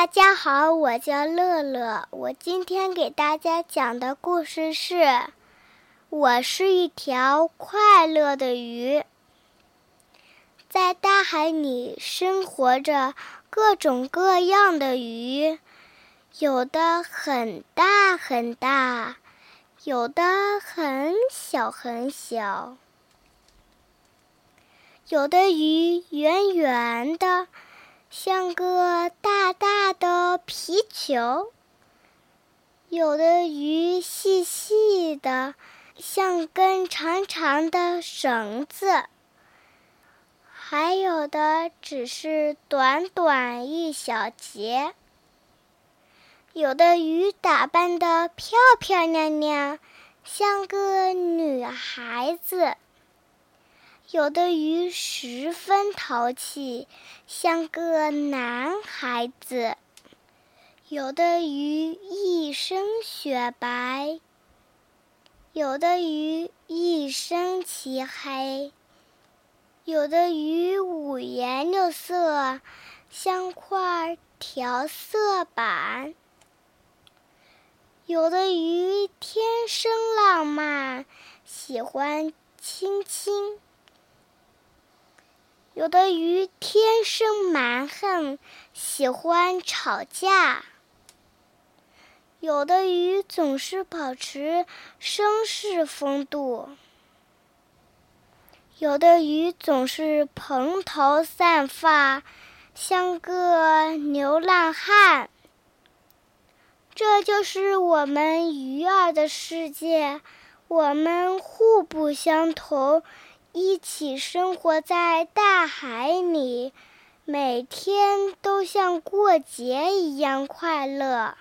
大家好，我叫乐乐。我今天给大家讲的故事是《我是一条快乐的鱼》。在大海里生活着各种各样的鱼，有的很大很大，有的很小很小，有的鱼圆圆的。像个大大的皮球，有的鱼细细的，像根长长的绳子；还有的只是短短一小节。有的鱼打扮的漂漂亮亮，像个女孩子。有的鱼十分淘气，像个男孩子；有的鱼一身雪白，有的鱼一身漆黑；有的鱼五颜六色，像块调色板；有的鱼天生浪漫，喜欢亲亲。有的鱼天生蛮横，喜欢吵架；有的鱼总是保持绅士风度；有的鱼总是蓬头散发，像个流浪汉。这就是我们鱼儿的世界，我们互不相同。一起生活在大海里，每天都像过节一样快乐。